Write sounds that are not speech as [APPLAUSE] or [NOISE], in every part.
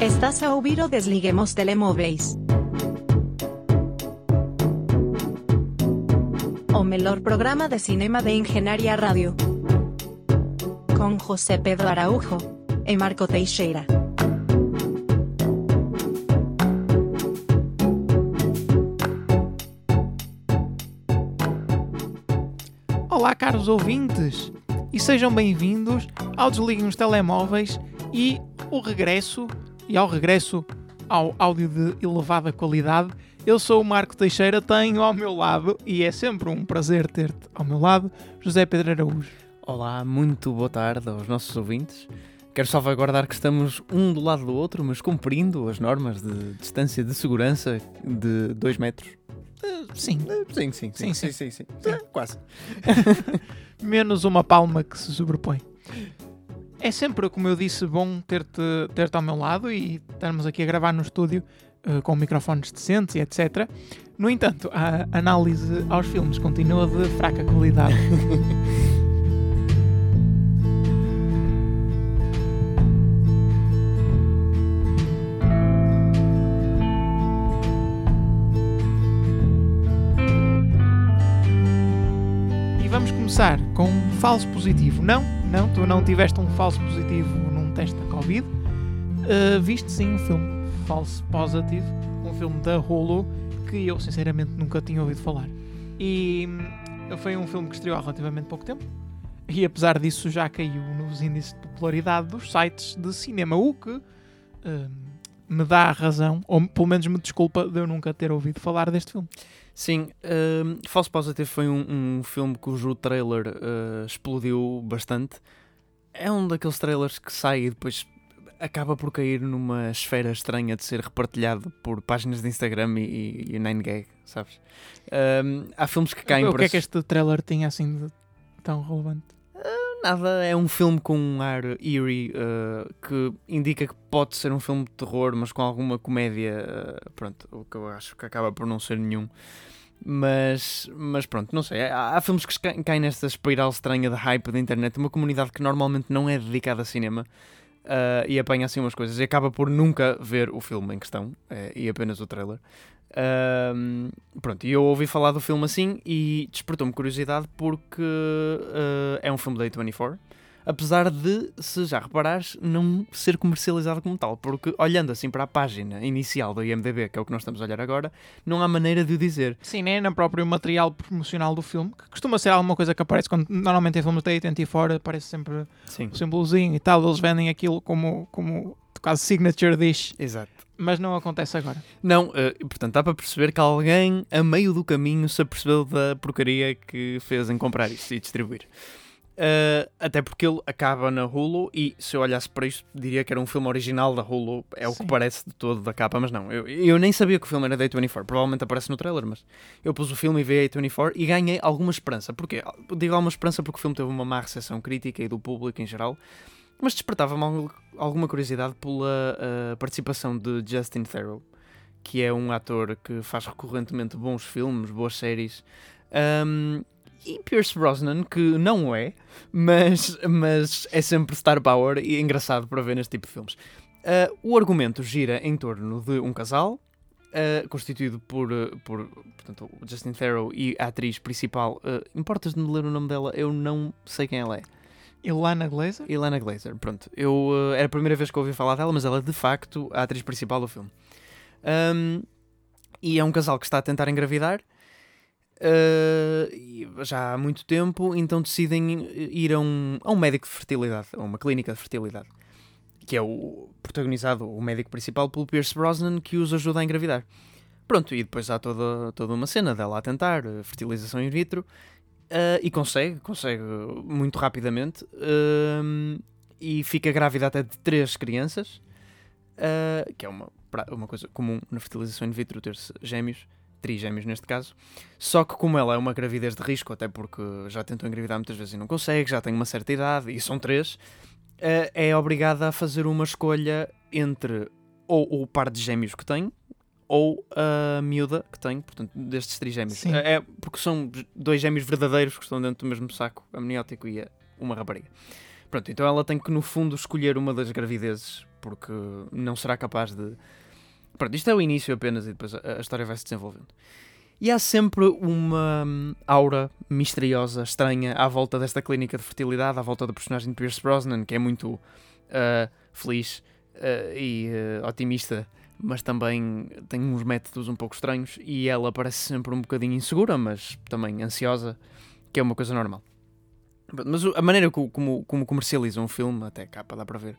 Estás a ouvir o Desliguemos Telemóveis. O melhor programa de cinema de Engenharia Rádio. Com José Pedro Araújo e Marco Teixeira. Olá, caros ouvintes, e sejam bem-vindos ao Desliguem os Telemóveis e o regresso, e ao regresso ao áudio de elevada qualidade. Eu sou o Marco Teixeira, tenho ao meu lado, e é sempre um prazer ter-te ao meu lado, José Pedro Araújo. Olá, muito boa tarde aos nossos ouvintes. Quero salvaguardar que estamos um do lado do outro, mas cumprindo as normas de distância de segurança de 2 metros. Sim, Sim, sim, Sim, sim. sim, sim. É, quase. [LAUGHS] menos uma palma que se sobrepõe. É sempre, como eu disse, bom ter-te ter ao meu lado e estarmos aqui a gravar no estúdio eh, com microfones decentes e etc. No entanto, a análise aos filmes continua de fraca qualidade. [LAUGHS] E vamos começar com um falso positivo. Não, não, tu não tiveste um falso positivo num teste da Covid. Uh, viste sim um filme falso positive, um filme da Hulu que eu sinceramente nunca tinha ouvido falar. E hum, foi um filme que estreou há relativamente pouco tempo. E apesar disso já caiu nos índices de popularidade dos sites de cinema, o que hum, me dá a razão, ou pelo menos me desculpa de eu nunca ter ouvido falar deste filme. Sim, um, False Positive foi um, um filme cujo trailer uh, explodiu bastante. É um daqueles trailers que sai e depois acaba por cair numa esfera estranha de ser repartilhado por páginas de Instagram e, e, e 9gag, sabes? Um, há filmes que caem o por que é que este trailer tinha assim de tão relevante? Nada, é um filme com um ar eerie uh, que indica que pode ser um filme de terror, mas com alguma comédia. uh, pronto, o que eu acho que acaba por não ser nenhum. Mas, mas pronto, não sei. Há, há filmes que ca- caem nesta espiral estranha de hype da internet, uma comunidade que normalmente não é dedicada a cinema. uh, e apanha assim umas coisas e acaba por nunca ver o filme em questão e apenas o trailer. Um, pronto, e eu ouvi falar do filme assim e despertou-me curiosidade porque uh, é um filme da A24, apesar de, se já reparares, não ser comercializado como tal, porque olhando assim para a página inicial do IMDB, que é o que nós estamos a olhar agora, não há maneira de o dizer. Sim, nem no próprio material promocional do filme, que costuma ser alguma coisa que aparece quando normalmente em filmes da 84 aparece sempre Sim, o símbolozinho e tal, eles vendem aquilo como, como quase signature dish, exato. Mas não acontece agora. Não, uh, portanto, dá para perceber que alguém, a meio do caminho, se apercebeu da porcaria que fez em comprar isto e distribuir. Uh, até porque ele acaba na Hulu e se eu olhasse para isto diria que era um filme original da Hulu, é o Sim. que parece de todo da capa, mas não, eu, eu nem sabia que o filme era da A24, provavelmente aparece no trailer, mas eu pus o filme e vi a A24 e ganhei alguma esperança. Porquê? Digo alguma esperança porque o filme teve uma má recepção crítica e do público em geral, mas despertava-me al- alguma curiosidade pela uh, participação de Justin Theroux, que é um ator que faz recorrentemente bons filmes, boas séries. Um, e Pierce Brosnan, que não é, mas, mas é sempre star power e engraçado para ver neste tipo de filmes. Uh, o argumento gira em torno de um casal, uh, constituído por, por portanto, Justin Theroux e a atriz principal. Uh, Importas de me ler o nome dela? Eu não sei quem ela é. Ilana Glazer? Ilana Glazer, pronto. Eu, uh, era a primeira vez que ouvi falar dela, mas ela é de facto a atriz principal do filme. Um, e é um casal que está a tentar engravidar uh, já há muito tempo, então decidem ir a um, a um médico de fertilidade, a uma clínica de fertilidade, que é o protagonizado, o médico principal, pelo Pierce Brosnan, que os ajuda a engravidar. Pronto, e depois há toda, toda uma cena dela a tentar, uh, fertilização in vitro, uh, e consegue, consegue muito rapidamente, um, e fica grávida até de três crianças, uh, que é uma, uma coisa comum na fertilização in vitro ter gêmeos, trigêmeos neste caso. Só que como ela é uma gravidez de risco, até porque já tentou engravidar muitas vezes e não consegue, já tem uma certa idade, e são três, uh, é obrigada a fazer uma escolha entre ou o par de gêmeos que tem, ou a miúda que tem, portanto, destes trigêmeos. Sim. É, é porque são dois gêmeos verdadeiros que estão dentro do mesmo saco amniótico e uma rapariga. Pronto, então ela tem que, no fundo, escolher uma das gravidezes, porque não será capaz de. Pronto, isto é o início apenas e depois a, a história vai se desenvolvendo. E há sempre uma hum, aura misteriosa, estranha, à volta desta clínica de fertilidade, à volta do personagem de Pierce Brosnan, que é muito uh, feliz uh, e uh, otimista, mas também tem uns métodos um pouco estranhos. E ela parece sempre um bocadinho insegura, mas também ansiosa, que é uma coisa normal. Mas a maneira como, como comercializam o filme, até capa dá para ver,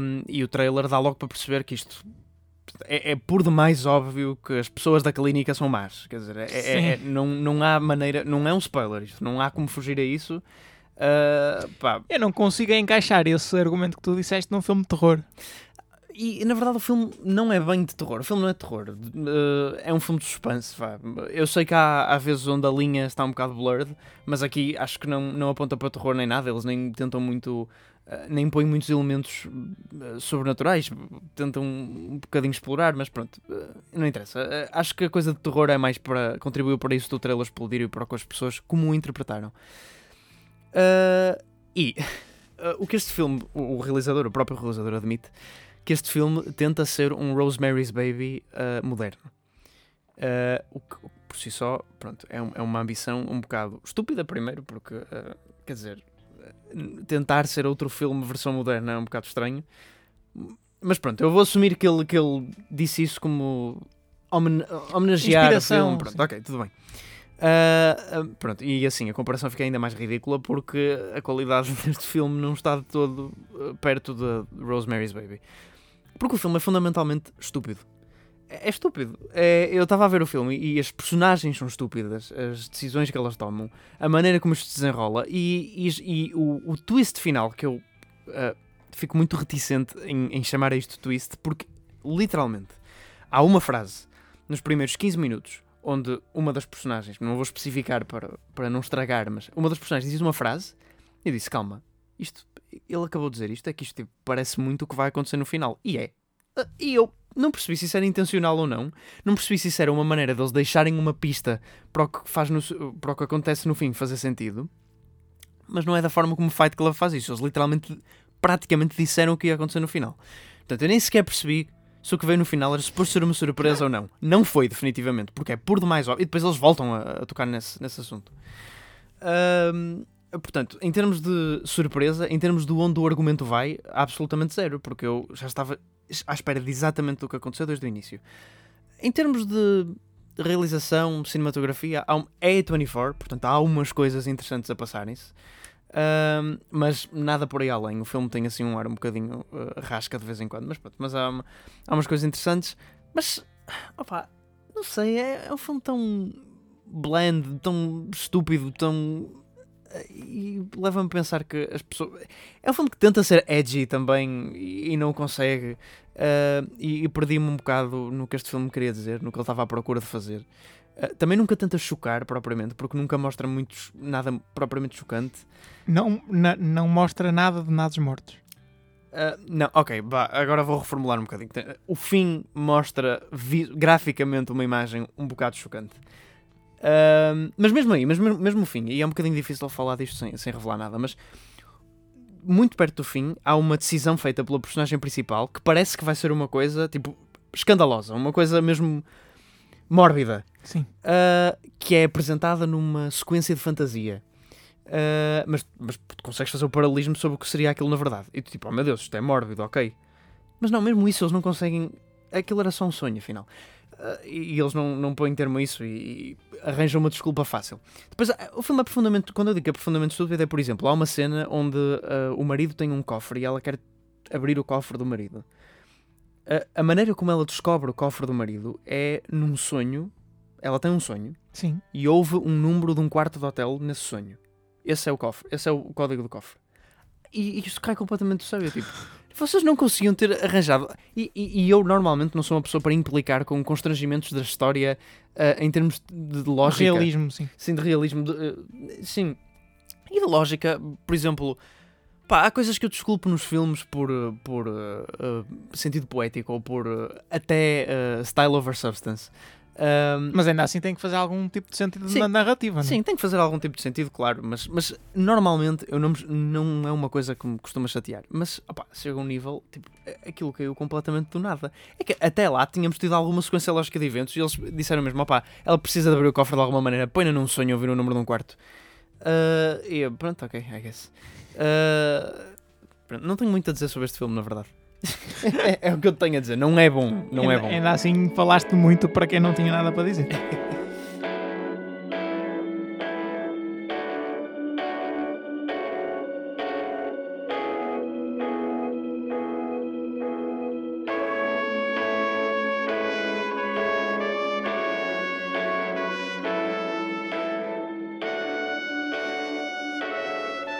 um, e o trailer dá logo para perceber que isto é, é, por demais óbvio que as pessoas da clínica são más. Quer dizer, é, é, é não, não há maneira, não é um spoiler isto, não há como fugir a isso. Uh, Eu não consigo encaixar esse argumento que tu disseste num filme de terror. E na verdade o filme não é bem de terror, o filme não é de terror, uh, é um filme de suspense. Vá. Eu sei que há, há vezes onde a linha está um bocado blurred, mas aqui acho que não, não aponta para terror nem nada, eles nem tentam muito eh, nem põe muitos elementos uh, sobrenaturais, tentam um bocadinho explorar, mas pronto, uh, não interessa. Uh, acho que a coisa de terror é mais para contribuir para isso do trailer explodir e para com as pessoas como o interpretaram. e [LAUGHS] o que este filme, o, realizador, o próprio realizador admite, que este filme tenta ser um Rosemary's Baby moderno. o que por si só, pronto, é, um, é, uma ambição um bocado estúpida primeiro, porque quer dizer, tentar ser outro filme versão moderna é um bocado estranho. Mas pronto, eu vou assumir que ele, que ele disse isso como homen homenagear o filme. Pronto, ok, tudo bem. Uh, uh, pronto, e assim a comparação fica ainda mais ridícula porque a qualidade [LAUGHS] deste filme não está de todo uh, perto de Rosemary's Baby. Porque o filme é fundamentalmente estúpido é estúpido. É, eu estava a ver o filme e as personagens são estúpidas, as decisões que elas tomam, a maneira como isto se desenrola e, e, e o, o, twist final, que eu uh, fico muito reticente em, em, chamar a isto twist, porque literalmente há uma frase nos primeiros 15 minutos onde uma das personagens, não vou especificar para, para não estragar, mas uma das personagens diz uma frase e disse: Calma, isto, ele acabou de dizer isto, é que isto tipo, parece muito o que vai acontecer no final. E é. Uh, e eu não percebi se isso era intencional ou não. Não percebi se isso era uma maneira deles deixarem uma pista para o que, faz no, para o que acontece no fim fazer sentido. Mas não é da forma como o Fight Club faz isso. Eles literalmente, praticamente disseram o que ia acontecer no final. Portanto, eu nem sequer percebi se o que veio no final era suposto ser uma surpresa ou não. Não foi, definitivamente, porque é por demais óbvio. E depois eles voltam a, a tocar nesse, nesse assunto. Um, portanto, em termos de surpresa, em termos de onde o argumento vai, absolutamente zero, porque eu já estava à espera de exatamente do que aconteceu desde o início. Em termos de realização, cinematografia, há um, é A24, portanto há algumas coisas interessantes a passarem-se. Mas nada por aí além. O filme tem assim um ar um bocadinho uh, rasca de vez em quando, mas pronto, mas há, há umas coisas interessantes. Mas, opa, não sei, é, é um filme tão bland, tão estúpido, tão e leva-me a pensar que as pessoas. É um filme que tenta ser edgy também e, não consegue. Uh, e, e perdi-me um bocado no que este filme queria dizer, no que ele estava à procura de fazer. Uh, também nunca tenta chocar propriamente, porque nunca mostra muitos, nada propriamente chocante. Não, na, não mostra nada de nados mortos. Uh, não, ok, bah, agora vou reformular um bocadinho. O fim mostra graficamente uma imagem um bocado chocante. Mas mesmo aí, mesmo, mesmo o fim, e é um bocadinho difícil falar disto sem, sem revelar nada, mas muito perto do fim há uma decisão feita pelo personagem principal que parece que vai ser uma coisa tipo escandalosa, uma coisa mesmo mórbida, Sim. Uh, que é apresentada numa sequência de fantasia. Uh, mas, mas consegues fazer o paralelismo sobre o que seria aquilo na verdade. E tu tipo, oh meu Deus, isto é mórbido, ok. Mas não, mesmo isso eles não conseguem. Aquilo era só um sonho, afinal. Uh, e eles não, não põem termo a isso e, e, arranjam uma desculpa fácil. Depois, ah, o filme é profundamente. Quando eu digo que é profundamente estúpido, é por exemplo, há uma cena onde uh, o marido tem um cofre e ela quer abrir o cofre do marido. Uh, a maneira como ela descobre o cofre do marido é num sonho. Ela tem um sonho. Sim. E houve um número de um quarto de hotel nesse sonho. Esse é o cofre. Esse é o código do cofre. E, e isto cai completamente do céu. Eu, tipo, vocês não conseguiam ter arranjado. E, e, e, eu normalmente não sou uma pessoa para implicar com constrangimentos da história uh, em termos de lógica. De realismo, sim. Sim, de realismo. De, uh, sim. E de lógica, por exemplo. Pá, há coisas que eu desculpo nos filmes por, por uh, sentido poético ou por até style over substance. Ahm, Mas ainda assim tem que fazer algum tipo de sentido Sim. na narrativa, não é? Sim, tem que fazer algum tipo de sentido, claro, mas, mas normalmente eu não, não é uma coisa que me costuma chatear. Mas opá, chega um nível, tipo, aquilo caiu completamente do nada. É que até lá tínhamos tido alguma sequência lógica de eventos e eles disseram mesmo: opá, ela precisa de abrir o cofre de alguma maneira, põe-na num sonho ouvir o número de um quarto. Ah, e eu, pronto, ok, I guess. Ah, pronto, não tenho muito a dizer sobre este filme, na verdade. É, é o que eu tenho a dizer, não é bom, não é ainda, bom. ainda assim falaste muito para quem não tinha nada para dizer.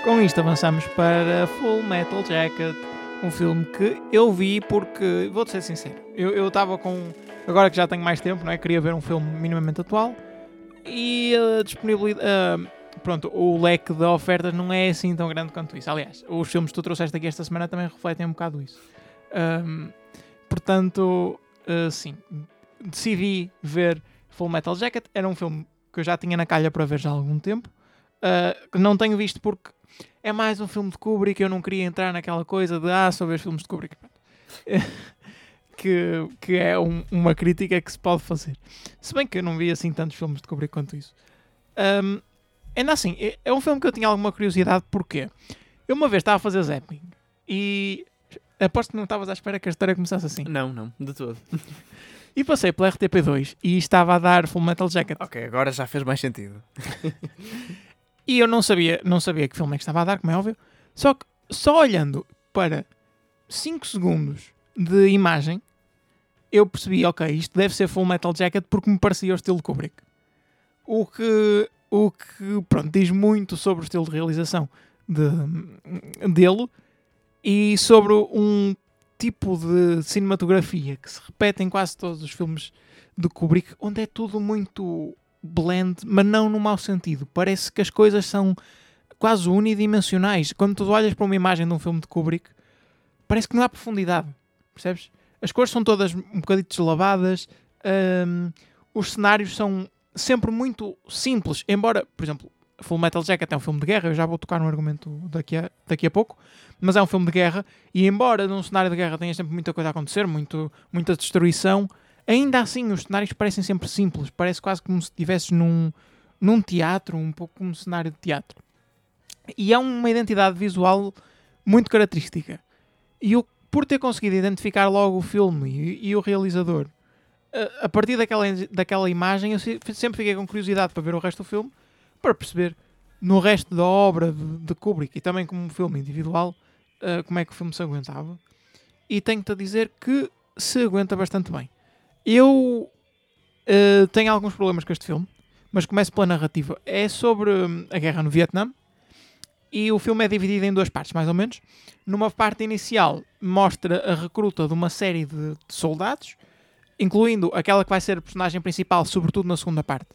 Com isto avançamos para Full Metal Jacket, um filme que eu vi porque, vou-te ser sincero, eu estava com. Agora que já tenho mais tempo, não é? Queria ver um filme minimamente atual e a disponibilidade. pronto, o leque de ofertas não é assim tão grande quanto isso. Aliás, os filmes que tu trouxeste aqui esta semana também refletem um bocado isso. Ahm, portanto, ah, sim, decidi ver Full Metal Jacket. Era um filme que eu já tinha na calha para ver já há algum tempo. Que não tenho visto porque é mais um filme de Kubrick. Eu não queria entrar naquela coisa de ah, só ver filmes de Kubrick. [LAUGHS] que, que é um- uma crítica que se pode fazer. Se bem que eu não vi assim tantos filmes de Kubrick quanto isso. Ahm, ainda assim, é- é um filme que eu tinha alguma curiosidade. Porquê? Eu uma vez estava a fazer zapping e aposto que não estavas à espera que a história começasse assim. Não, não, de todo. [LAUGHS] E passei pela RTP2 e estava a dar Full Metal Jacket. Ok, agora já fez mais sentido. [LAUGHS] E eu não sabia, não sabia que filme é que estava a dar, como é óbvio. Só que só olhando para 5 segundos de imagem, eu percebi, ok, isto deve ser Full Metal Jacket porque me parecia o estilo Kubrick. O que, o que pronto, diz muito sobre o estilo de realização de, dele e sobre um tipo de cinematografia que se repete em quase todos os filmes de Kubrick, onde é tudo muito blend, mas não no mau sentido. Parece que as coisas são quase unidimensionais. Quando tu olhas para uma imagem de um filme de Kubrick, parece que não há profundidade, percebes? As cores são todas um bocadinho deslavadas, hum, os cenários são sempre muito simples, embora, por exemplo, Full Metal Jacket é um filme de guerra, eu já vou tocar no argumento daqui a, daqui a pouco, mas é um filme de guerra, e embora num cenário de guerra tenha sempre muita coisa a acontecer, muito, muita destruição, ainda assim os cenários parecem sempre simples, parece quase como se estivesses num, num teatro, um pouco como um cenário de teatro. E é uma identidade visual muito característica. E eu, por ter conseguido identificar logo o filme e, e o realizador, a, a partir daquela, daquela imagem, eu se- sempre fiquei com curiosidade para ver o resto do filme, para perceber no resto da obra de, de Kubrick e também como um filme individual, uh, como é que o filme se aguentava. E tenho-te a dizer que se aguenta bastante bem. Eu uh, tenho alguns problemas com este filme, mas começo pela narrativa. É sobre hum, a guerra no Vietnã e o filme é dividido em duas partes, mais ou menos. Numa parte inicial mostra a recruta de uma série de, de soldados, incluindo aquela que vai ser a personagem principal, sobretudo na segunda parte.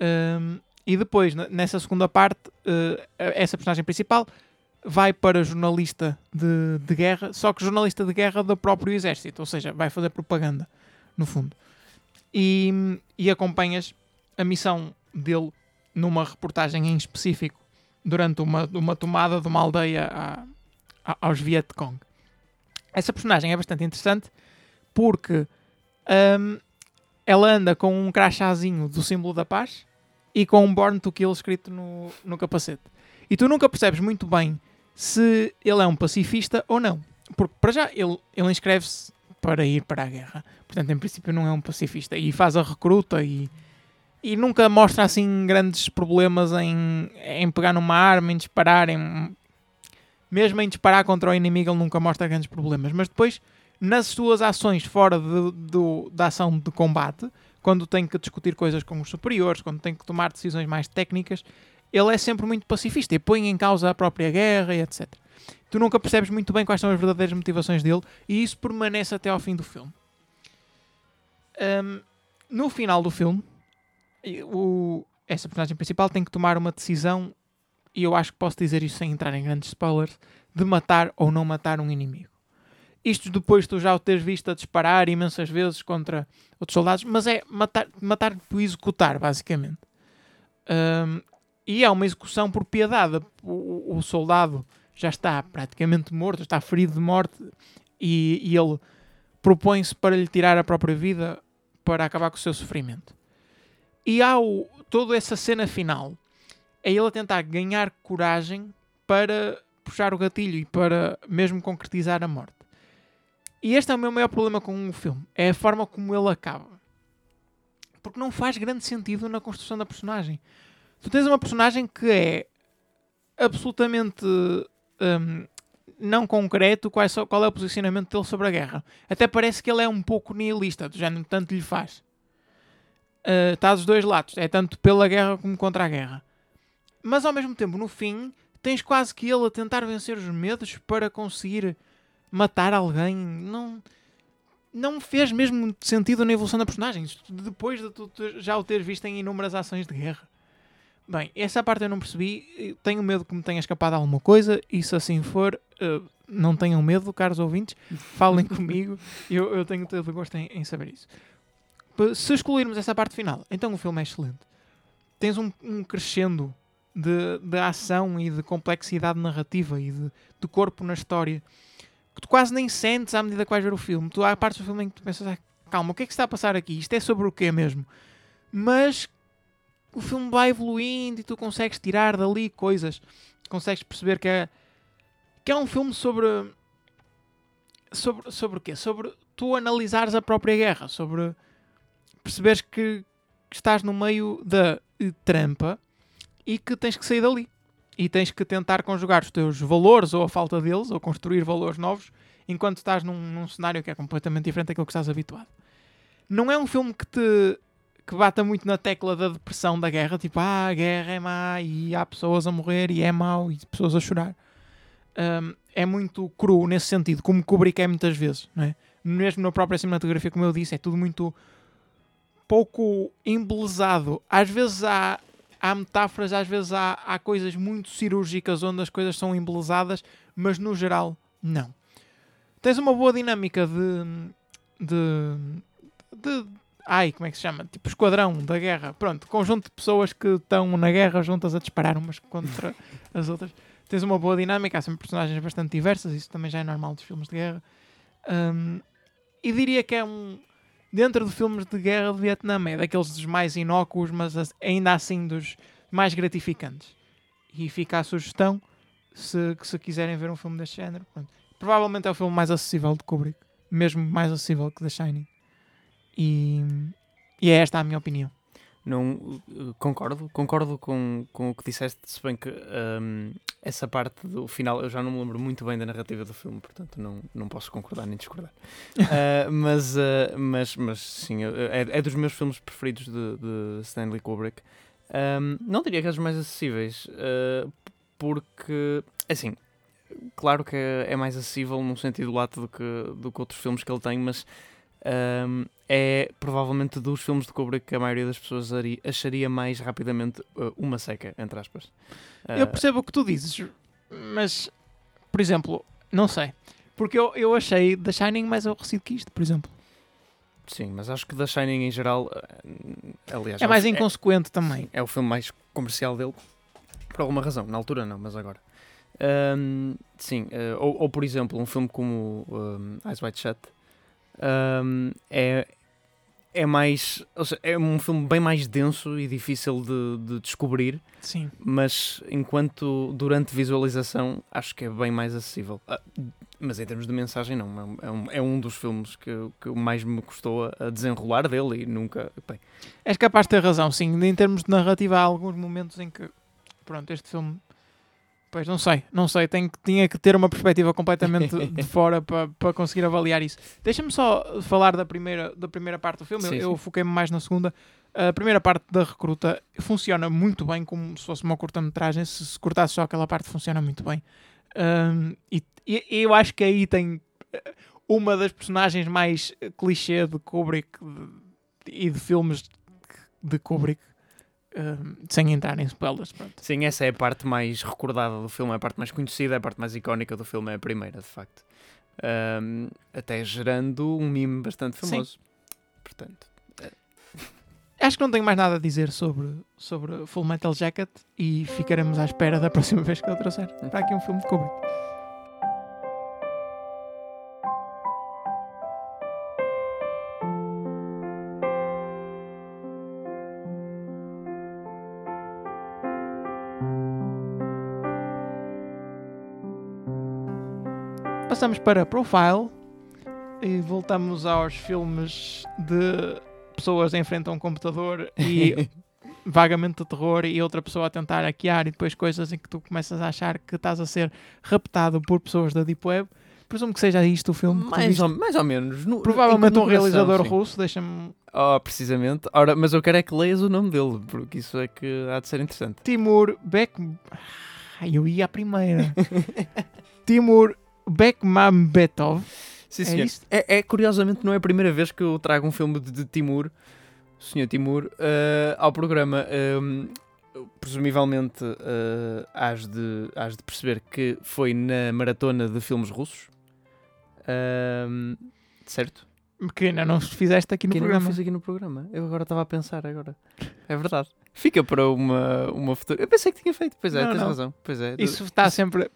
Hum, e depois, nessa segunda parte, eh, essa personagem principal vai para jornalista de, de guerra, só que jornalista de guerra do próprio exército, ou seja, vai fazer propaganda, no fundo. E, e acompanhas a missão dele numa reportagem em específico durante uma, uma tomada de uma aldeia a- a- aos Vietcong. Essa personagem é bastante interessante porque hum, ela anda com um crachazinho do símbolo da paz e com um Born to Kill escrito no, no capacete. E tu nunca percebes muito bem se ele é um pacifista ou não. Porque, para já, ele, ele inscreve-se para ir para a guerra. Portanto, em princípio, não é um pacifista. E faz a recruta e, e nunca mostra, assim, grandes problemas em, em pegar numa arma, em disparar. Em, mesmo em disparar contra o inimigo, ele nunca mostra grandes problemas. Mas depois, nas suas ações fora de- do, da ação de combate, quando tem que discutir coisas com os superiores, quando tem que tomar decisões mais técnicas, ele é sempre muito pacifista e põe em causa a própria guerra e etc. Tu nunca percebes muito bem quais são as verdadeiras motivações dele e isso permanece até ao fim do filme. Ahm, no final do filme, o- essa personagem principal tem que tomar uma decisão, e eu acho que posso dizer isso sem entrar em grandes spoilers, de matar ou não matar um inimigo. Isto depois de tu já o teres visto a disparar imensas vezes contra outros soldados, mas é matar, matar por executar, basicamente. Um, e é uma execução por piedade. O, o, soldado já está praticamente morto, está ferido de morte, e, e ele propõe-se para lhe tirar a própria vida para acabar com o seu sofrimento. E há o, toda essa cena final é ele a tentar ganhar coragem para puxar o gatilho e para mesmo concretizar a morte. E este é o meu maior problema com o filme. É a forma como ele acaba. Porque não faz grande sentido na construção da personagem. Tu tens uma personagem que é absolutamente um, não concreto qual é, qual é o posicionamento dele sobre a guerra. Até parece que ele é um pouco nihilista, do género, tanto lhe faz. Uh, está dos dois lados, é tanto pela guerra como contra a guerra. Mas ao mesmo tempo, no fim, tens quase que ele a tentar vencer os medos para conseguir matar alguém. Não, não fez mesmo sentido na evolução da personagem. Depois de tu já o teres visto em inúmeras ações de guerra. Bem, essa parte eu não percebi. Tenho medo que me tenha escapado alguma coisa. E se assim for, uh, não tenham medo, caros ouvintes. Falem [LAUGHS] comigo. Eu, eu tenho todo o gosto em, em, saber isso. Se excluirmos essa parte final, então o filme é excelente. Tens um, um crescendo de, de ação e de complexidade narrativa e de, de corpo na história que tu quase nem sentes à medida que vais ver o filme. Tu há partes do filme em que tu pensas, ah, calma, o que é que está a passar aqui? Isto é sobre o quê mesmo? Mas o filme vai evoluindo e tu consegues tirar dali coisas. Consegues perceber que é, que é um filme sobre. Sobre, sobre o quê? Sobre tu analisares a própria guerra. Sobre perceberes que, que estás no meio da trampa e que tens que sair dali. E tens que tentar conjugar os teus valores ou a falta deles, ou construir valores novos, enquanto estás num, num cenário que é completamente diferente daquilo que estás habituado. Não é um filme que te que bata muito na tecla da depressão da guerra, tipo, ah, a guerra é má e há pessoas a morrer e é mau e pessoas a chorar. Um, é muito cru nesse sentido, como Kubrick é muitas vezes, não é? Mesmo na própria cinematografia, como eu disse, é tudo muito pouco embelezado. Às vezes há, há metáforas, às vezes há, há coisas muito cirúrgicas onde as coisas são embelezadas, mas no geral, não. Tens uma boa dinâmica de, de, de ai, como é que se chama? Tipo esquadrão da guerra. Pronto, conjunto de pessoas que estão na guerra juntas a disparar umas contra [LAUGHS] as outras. Tens uma boa dinâmica, há sempre personagens bastante diversas, isso também já é normal dos filmes de guerra. Um, e diria que é um. Dentro de filmes de guerra de Vietnã, é daqueles dos mais inócuos, mas ainda assim dos mais gratificantes. E fica a sugestão, se, se quiserem ver um filme deste género. Pronto. Provavelmente é o filme mais acessível de Kubrick, mesmo mais acessível que The Shining. E, e é esta a minha opinião. Não, concordo, concordo com, com o que disseste, se bem que um, essa parte do final eu já não me lembro muito bem da narrativa do filme, portanto não, não posso concordar nem discordar. uh, [LAUGHS] mas, uh, mas, mas sim, é, é dos meus filmes preferidos de, de Stanley Kubrick. Um, não diria que é dos mais acessíveis, uh, porque, assim, claro que é, é mais acessível num sentido lato do que, do que outros filmes que ele tem, mas um, é provavelmente dos filmes de Kubrick que a maioria das pessoas acharia mais rapidamente uh, uma seca, entre aspas. Eu percebo o que tu dizes, mas, por exemplo, não sei. Porque eu, eu achei The Shining mais aborrecido que isto, por exemplo. Sim, mas acho que The Shining em geral, uh, aliás... É mais é, inconsequente também. É o filme mais comercial dele, por alguma razão. Na altura não, mas agora. Um, sim, uh, ou, ou, por exemplo, um filme como um, Eyes Wide Shut, um, é, é mais. Seja, é um filme bem mais denso e difícil de, de, descobrir. Sim. Mas enquanto durante visualização acho que é bem mais acessível. Ah, mas em termos de mensagem, não. É um, é um dos filmes que, que mais me custou a, desenrolar dele e nunca. Bem. És capaz de ter razão, sim. Em termos de narrativa, há alguns momentos em que. Pronto, este filme Pois não sei, não sei, tenho, tinha que ter uma perspectiva completamente [LAUGHS] de fora para pa conseguir avaliar isso. Deixa-me só falar da primeira, da primeira parte do filme, sim, eu, eu foquei-me mais na segunda. A primeira parte da recruta funciona muito bem, como se fosse uma curta-metragem. Se, se cortasse só aquela parte, funciona muito bem. Um, e, e, eu acho que aí tem eh, uma das personagens mais clichê de Kubrick de, e de filmes de Kubrick sem entrar em spoilers. Pronto. Sim, essa é a parte mais recordada do filme, é a parte mais conhecida, é a parte mais icónica do filme, é a primeira, de facto. Um, até gerando um meme bastante Sim. famoso. Portanto, Acho que não tenho mais nada a dizer sobre, sobre Full Metal Jacket e ficaremos à espera da próxima vez que eu trouxer para aqui um filme de Kubrick. Passamos para Profile e voltamos aos filmes de pessoas a um computador e [LAUGHS] vagamente de terror e outra pessoa a tentar hackear e depois coisas em que tu começas a achar que estás a ser raptado por pessoas da Deep Web. Presumo que seja isto o filme. mais ou, mais ou menos. no- Provavelmente um realizador sim. russo, deixa-me. Oh, precisamente. Ora, mas eu quero é que leias o nome dele, porque isso é que há de ser interessante. Timur Bek. Ai, eu ia à primeira. [LAUGHS] Timur Bekmambetov. Sim, É senhor. isto? É, é, curiosamente, não é a primeira vez que eu trago um filme de, de Timur, o Sr. Timur, eh, ao programa. Ehm, presumivelmente, eh, hás, de, hás de perceber que foi na maratona de filmes russos. Ehm, certo? Que ainda não fizeste aqui no que ainda não programa. fiz aqui no programa. Eu agora estava a pensar agora. É verdade. Fica para uma, uma futura. Eu pensei que tinha feito. Pois é, Não, tens não. razão. Pois é. Isso está sempre.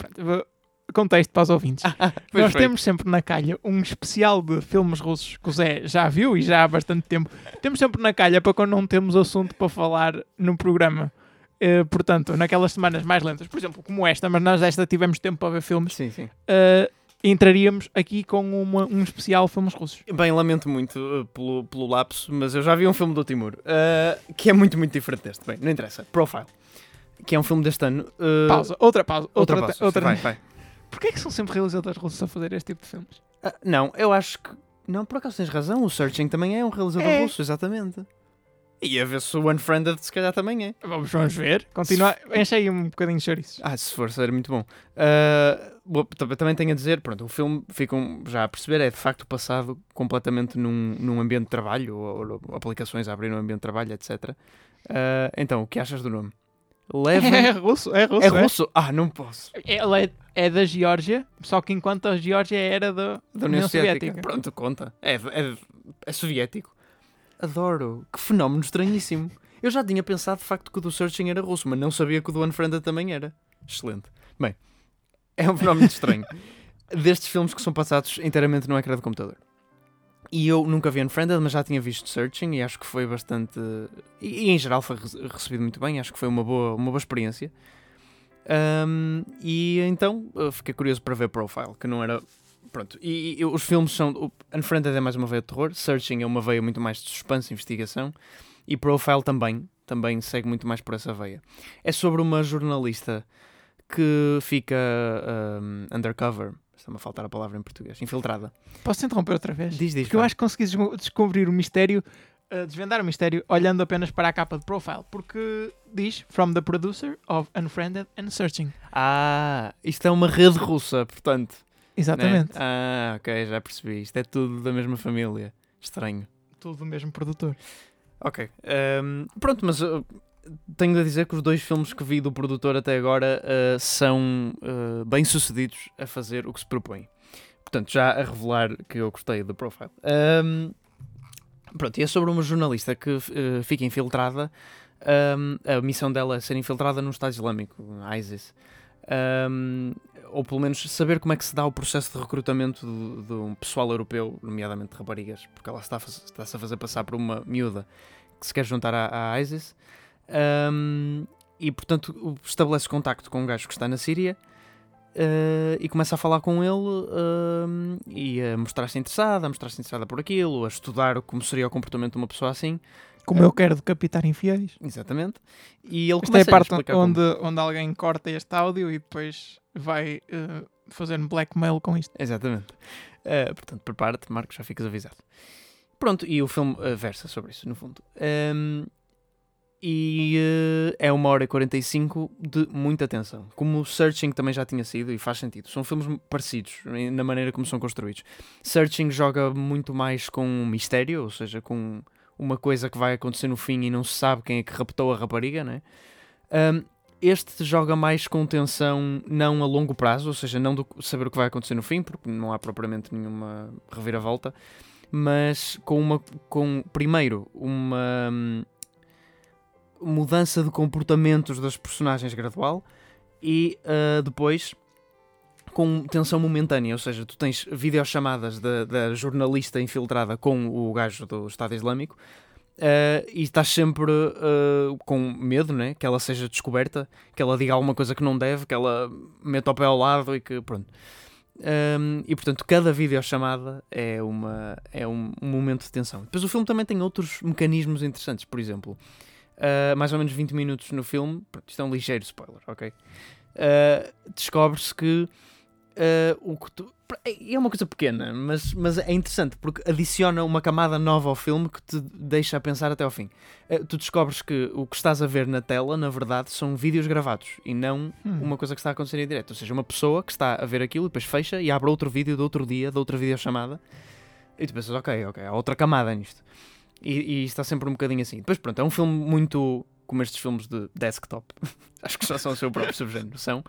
Contexto para os ouvintes. [LAUGHS] Pois Nós foi. temos sempre na calha um especial de filmes russos que o Zé já viu e já há bastante tempo. Temos sempre na calha para quando não temos assunto para falar no programa. Eh, portanto, naquelas semanas mais lentas, por exemplo, como esta, mas nós esta tivemos tempo para ver filmes, Sim, sim. eh, entraríamos aqui com uma- um especial filmes russos. Bem, lamento muito uh, pelo, pelo lapso, mas eu já vi um filme do Timur uh, que é muito, muito diferente deste. Bem, não interessa. Profile. Que é um filme deste ano. uh, Pausa, outra pausa, Outra, outra. pausa. outra, Vai, vai. Porquê é que são sempre realizadores russos a fazer este tipo de filmes? Ah, não, eu acho que. Não, por acaso tens razão. O Searching também é um realizador É. russo, exatamente. E a ver se o Unfriended se calhar também é. Vamos, vamos ver. Continua. Enche aí um bocadinho de chouriços. Ah, se for, seria muito bom. Uh, também tenho a dizer, pronto, o filme, ficam já a perceber, é de facto passado completamente num, num ambiente de trabalho, ou, ou aplicações a abrir no ambiente de trabalho, etc. Uh, então, o que achas do nome? Leva... É russo, é russo. É russo? Ah, não posso. Ela é, é da Geórgia, só que enquanto a Geórgia era da, Da União Soviética. Pronto, conta. É, é, é soviético. Adoro. Que fenómeno estranhíssimo. Eu já tinha pensado de facto que o do Searching era russo, mas não sabia que o do Unfriended também era. Excelente. Bem, é um fenómeno estranho. [LAUGHS] Destes filmes que são passados inteiramente no ecrã de computador. E eu nunca vi Unfriended, mas já tinha visto Searching e acho que foi bastante. E, e em geral foi re- recebido muito bem, acho que foi uma boa, uma boa experiência. Ahm, e então fiquei curioso para ver Profile, que não era. Pronto, e, e os filmes são. Unfriended é mais uma veia de terror, Searching é uma veia muito mais de suspense investigação, e Profile também, também segue muito mais por essa veia. É sobre uma jornalista que fica ahm, undercover, está-me a faltar a palavra em português, infiltrada. Posso interromper outra vez? Diz, diz. Porque eu vai. acho que consegui desco- descobrir o mistério, uh, desvendar o mistério, olhando apenas para a capa de profile. Porque diz: From the producer of Unfriended and Searching. Ah, isto é uma rede russa, portanto. né? Exatamente. Ah, ok, já percebi. Isto é tudo da mesma família. Estranho. Tudo do mesmo produtor. Ok. ehm, pronto, mas uh, tenho de dizer que os dois filmes que vi do produtor até agora uh, são uh, bem sucedidos a fazer o que se propõe. Portanto, já a revelar que eu gostei do Profile. Ehm, pronto, e é sobre uma jornalista que uh, fica infiltrada. ehm, a missão dela é ser infiltrada no Estado Islâmico, ISIS. Ehm, ou pelo menos saber como é que se dá o processo de recrutamento do, do pessoal europeu, nomeadamente raparigas, porque ela está está-se a fazer passar por uma miúda que se quer juntar à, à ISIS. Ahm, e portanto estabelece contacto com um gajo que está na Síria ah, e começa a falar com ele ahm, e a mostrar-se interessada, a mostrar-se interessada por aquilo, a estudar como seria o comportamento de uma pessoa assim. Como eu quero decapitar infiéis. Exatamente. E ele Esta é começa a parte onde, como. onde alguém corta este áudio e depois vai uh, fazer blackmail com isto. Exatamente. Ah, portanto, prepara-te, Marcos, já ficas avisado. Pronto, e o filme ah, versa sobre isso, no fundo. Ahm, e eh, é uma hora e 45 de muita tensão. Como o Searching também já tinha sido, e faz sentido. São filmes parecidos na maneira como são construídos. Searching joga muito mais com um mistério, ou seja, com uma coisa que vai acontecer no fim e não se sabe quem é que raptou a rapariga, né? Ahm, este joga mais com tensão não a longo prazo, ou seja, não do saber o que vai acontecer no fim, porque não há propriamente nenhuma reviravolta, mas com uma com primeiro uma hum, mudança de comportamentos das personagens gradual e uh, depois com tensão momentânea, ou seja, tu tens videochamadas da, jornalista infiltrada com o gajo do Estado Islâmico uh, e estás sempre uh, com medo, né? Que ela seja descoberta, que ela diga alguma coisa que não deve, que ela meta o pé ao lado e que pronto. Um, e portanto, cada videochamada é, uma, é um, um, momento de tensão. Depois, o filme também tem outros mecanismos interessantes. Por exemplo, uh, mais ou menos 20 minutos no filme, isto é um ligeiro spoiler, ok? Uh, descobre-se que uh, o que tu, é uma coisa pequena, mas, mas é interessante porque adiciona uma camada nova ao filme que te deixa a pensar até ao fim. Tu descobres que o que estás a ver na tela, na verdade, são vídeos gravados e não hum. uma coisa que está a acontecer em direto. Ou seja, uma pessoa que está a ver aquilo e depois fecha e abre outro vídeo de outro dia, de outra videochamada e tu pensas, ok, ok, há outra camada nisto. E, e está sempre um bocadinho assim. Depois, pronto, é um filme muito como estes filmes de desktop. [LAUGHS] Acho que já são o seu próprio subgénero. São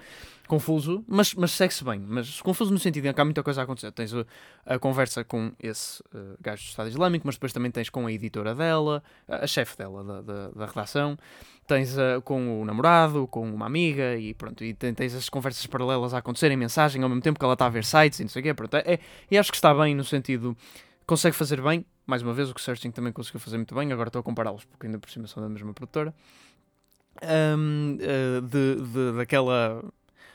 confuso, mas, mas segue-se bem. Mas confuso no sentido em que há muita coisa a acontecer. Tens a, a conversa com esse uh, gajo do Estado Islâmico, mas depois também tens com a editora dela, a, a chefe dela da, da, da, redação, tens uh, com o namorado, com uma amiga e pronto. E tens as conversas paralelas a acontecerem, mensagem ao mesmo tempo que ela está a ver sites e não sei o quê. Pronto, é, é, e acho que está bem no sentido. Consegue fazer bem, mais uma vez, o que o Searching também conseguiu fazer muito bem. Agora estou a compará-los porque ainda por cima são da mesma produtora. Um, uh, eh, de, de, daquela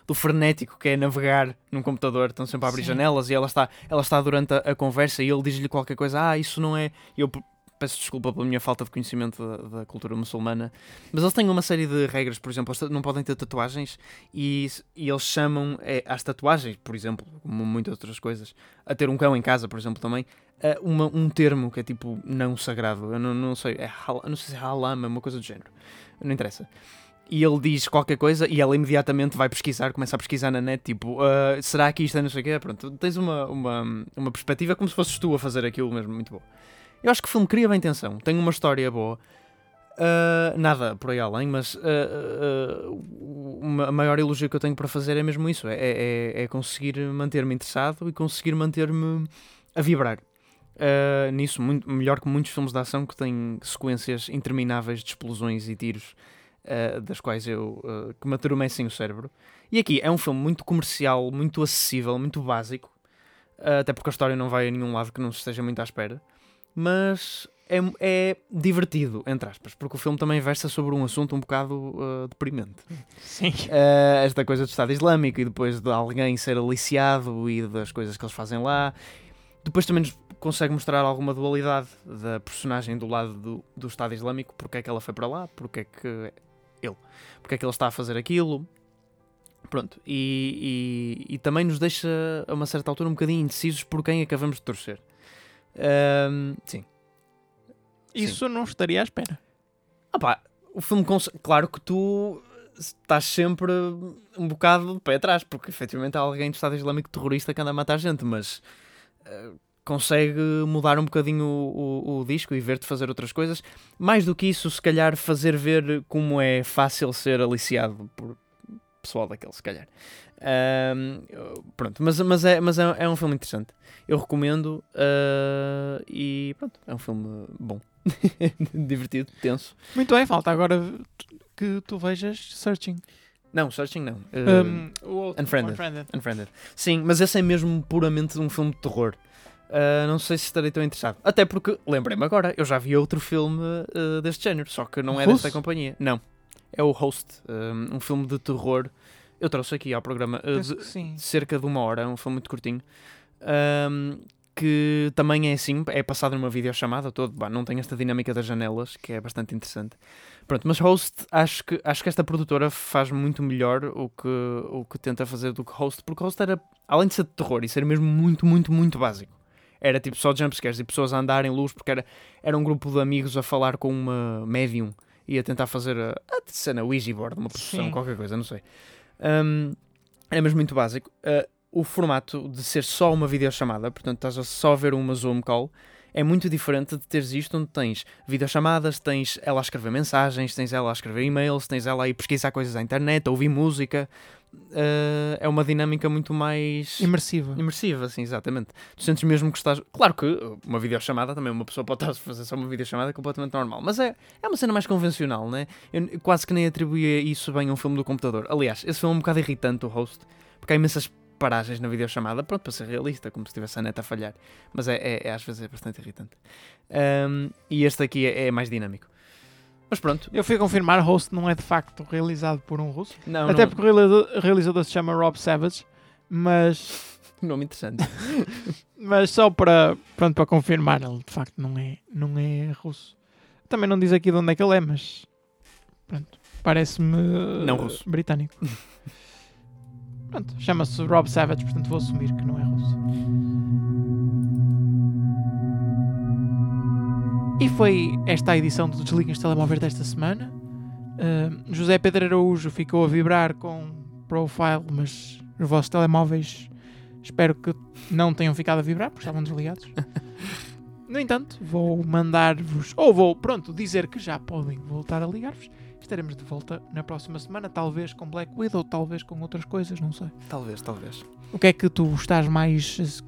do frenético que é navegar num computador, estão sempre a abrir Sim. janelas e ela está, ela está durante a, a conversa e ele diz-lhe qualquer coisa, ah, isso não é. Eu peço desculpa pela minha falta de conhecimento da, da, cultura muçulmana, mas eles têm uma série de regras, por exemplo, não podem ter tatuagens e, e eles chamam é, às tatuagens, por exemplo, como muitas outras coisas, a ter um cão em casa, por exemplo, também, uma, um termo que é tipo não sagrado, eu não, não sei, é, não sei se é halam, é uma coisa do género, não interessa e ele diz qualquer coisa e ela imediatamente vai pesquisar, começa a pesquisar na net, tipo, uh, será que isto é não sei o quê? Pronto, tens uma, uma, uma perspectiva como se fosses tu a fazer aquilo mesmo, muito bom. Eu acho que o filme cria bem tensão, tem uma história boa, uh, nada por aí além, mas uh, uma, a maior elogio que eu tenho para fazer é mesmo isso, é, é, é conseguir manter-me interessado e conseguir manter-me a vibrar. nisso, muito, melhor que muitos filmes de ação que têm sequências intermináveis de explosões e tiros uh, das quais eu uh, que me adormecem o cérebro. E aqui é um filme muito comercial, muito acessível, muito básico, uh, até porque a história não vai a nenhum lado que não se esteja muito à espera, mas é, é divertido, entre aspas, porque o filme também versa sobre um assunto um bocado uh, deprimente. Sim. Uh, esta coisa do Estado Islâmico e depois de alguém ser aliciado e das coisas que eles fazem lá. Depois também nos consegue mostrar alguma dualidade da personagem do lado do, do Estado Islâmico, porque é que ela foi para lá, porque é que ele. Porque é que ele está a fazer aquilo. Pronto, e, e, e também nos deixa a uma certa altura um bocadinho indecisos por quem acabamos de torcer. Um, sim. Isso sim. não estaria à espera. Ah pá, o filme, claro que tu estás sempre um bocado de pé atrás, porque efetivamente há alguém do Estado Islâmico terrorista que anda a matar gente, mas uh, consegue mudar um bocadinho o, o, o disco e ver-te fazer outras coisas. Mais do que isso, se calhar fazer ver como é fácil ser aliciado por pessoal daquele, se calhar. Pronto, mas, mas, é, mas é, é, um filme interessante. Eu recomendo uh, e pronto, é um filme bom, [LAUGHS] divertido, tenso. Muito bem, falta agora que tu vejas Searching. Não, Searching não. Uh, um, o outro, Unfriended. Unfriended. Unfriended. Sim, mas esse é mesmo puramente um filme de terror. Uh, não sei se estarei tão interessado. Até porque, lembrei-me agora, eu já vi outro filme uh, deste género, só que não é desta companhia. Não. É o Host, um, um filme de terror. Eu trouxe aqui ao programa uh, de, cerca de uma hora, um filme muito curtinho. Um, que também é assim, é passado numa videochamada todo, bah, não tem esta dinâmica das janelas, que é bastante interessante. Pronto, mas Host, acho que, acho que esta produtora faz muito melhor o que, o que tenta fazer do que Host, porque Host era, além de ser de terror e ser mesmo muito, muito, muito básico, era tipo só jumpscares e pessoas a andar em luz, porque era, era um grupo de amigos a falar com uma médium e a tentar fazer a, a cena Ouija board, uma produção, qualquer coisa, não sei. Um, era mesmo muito básico. Uh, o formato de ser só uma videochamada, portanto estás a só ver uma Zoom call, É muito diferente de teres isto onde tens videochamadas, tens ela a escrever mensagens, tens ela a escrever e-mails, tens ela a ir pesquisar coisas à internet, a ouvir música. Uh, é uma dinâmica muito mais Imersiva. imersiva, sim, exatamente. Tu sentes mesmo que estás. Claro que uma videochamada também, uma pessoa pode estar a fazer só uma videochamada completamente normal, mas é, é uma cena mais convencional, né? Eu quase que nem atribuía isso bem a um filme do computador. Aliás, esse filme é um bocado irritante, o host, porque há imensas paragens na videochamada, pronto, para ser realista, como se estivesse a neta a falhar. Mas é, é, é às vezes é bastante irritante. Um, e este aqui é, é mais dinâmico. Mas pronto. Eu fui a confirmar, Host não é de facto realizado por um russo. Não, Até não, porque o realizador, o realizador se chama Rob Savage, mas, [LAUGHS] nome interessante. [LAUGHS] mas só para, pronto, para confirmar, ele de facto não é, não é russo. Também não diz aqui de onde é que ele é, mas pronto, parece-me Não russo. britânico. [LAUGHS] pronto, chama-se Rob Savage, portanto vou assumir que não é russo. E foi esta a edição do Desliguem os Telemóveis desta semana. Uh, José Pedro Araújo ficou a vibrar com profile, mas os vossos telemóveis espero que não tenham ficado a vibrar, porque estavam desligados. [LAUGHS] No entanto, vou mandar-vos, ou vou, pronto, dizer que já podem voltar a ligar-vos. Estaremos de volta na próxima semana, talvez com Black Widow, talvez com outras coisas, não sei. talvez, talvez. O que é que tu estás mais eh,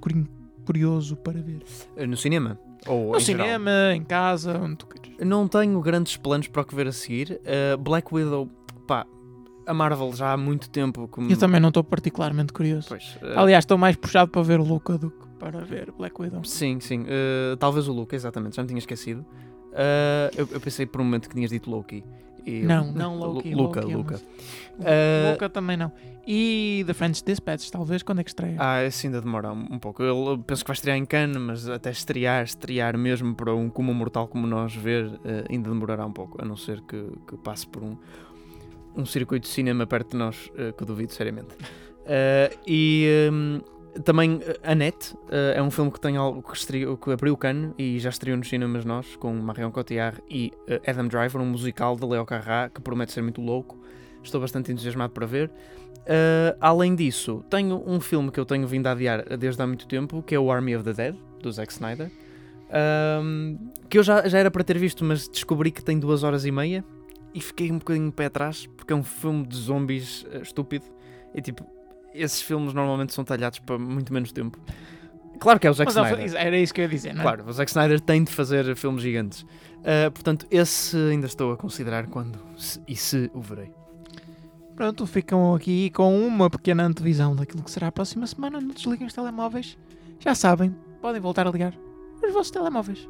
curioso para ver? Uh, No cinema? Ou No em geral? cinema, em casa, onde tu queiras. Não tenho grandes planos para o que ver a seguir. Uh, Black Widow, pá, a Marvel já há muito tempo. Como... Eu também não estou particularmente curioso. Pois, uh, Aliás, estou mais puxado para ver o Luca do que para ver Black Widow. Sim, sim. uh, talvez o Luca, exatamente, já me tinha esquecido. Uh, eu, eu pensei por um momento que tinhas dito Loki. Não, não Loki. Lu- Luca, Loki é Luca. Eh, Luca também não. E The French Dispatch, talvez, quando é que estreia? Ah, esse ainda demora um, um pouco. Eu, penso que vai estrear em Cannes, mas até estrear, estrear mesmo para um como mortal como nós ver, eh, ainda demorará um pouco, a não ser que, que passe por um, um circuito de cinema perto de nós, eh, que duvido seriamente. Eh, e também eh, Annette eh, é um filme que tem algo que, estreou, que abriu Cannes e já estreou nos cinemas nós, com Marion Cotillard e eh, Adam Driver, um musical de Leo Carrá que promete ser muito louco. Estou bastante entusiasmado para ver. Uh, além disso, tenho um filme que eu tenho vindo a adiar desde há muito tempo, que é o Army of the Dead, do Zack Snyder. Um, que eu já, já era para ter visto, mas descobri que tem duas horas e meia e fiquei um bocadinho pé atrás, porque é um filme de zombies uh, estúpido. E tipo, esses filmes normalmente são talhados para muito menos tempo. Claro que é o Zack Mas Snyder. era isso que eu ia dizer, não é? Claro, o Zack Snyder tem de fazer filmes gigantes. Uh, portanto, esse ainda estou a considerar quando se- e se o verei. Pronto, ficam aqui com uma pequena antevisão daquilo que será a próxima semana. Não desliguem os telemóveis. Já sabem, podem voltar a ligar os vossos telemóveis.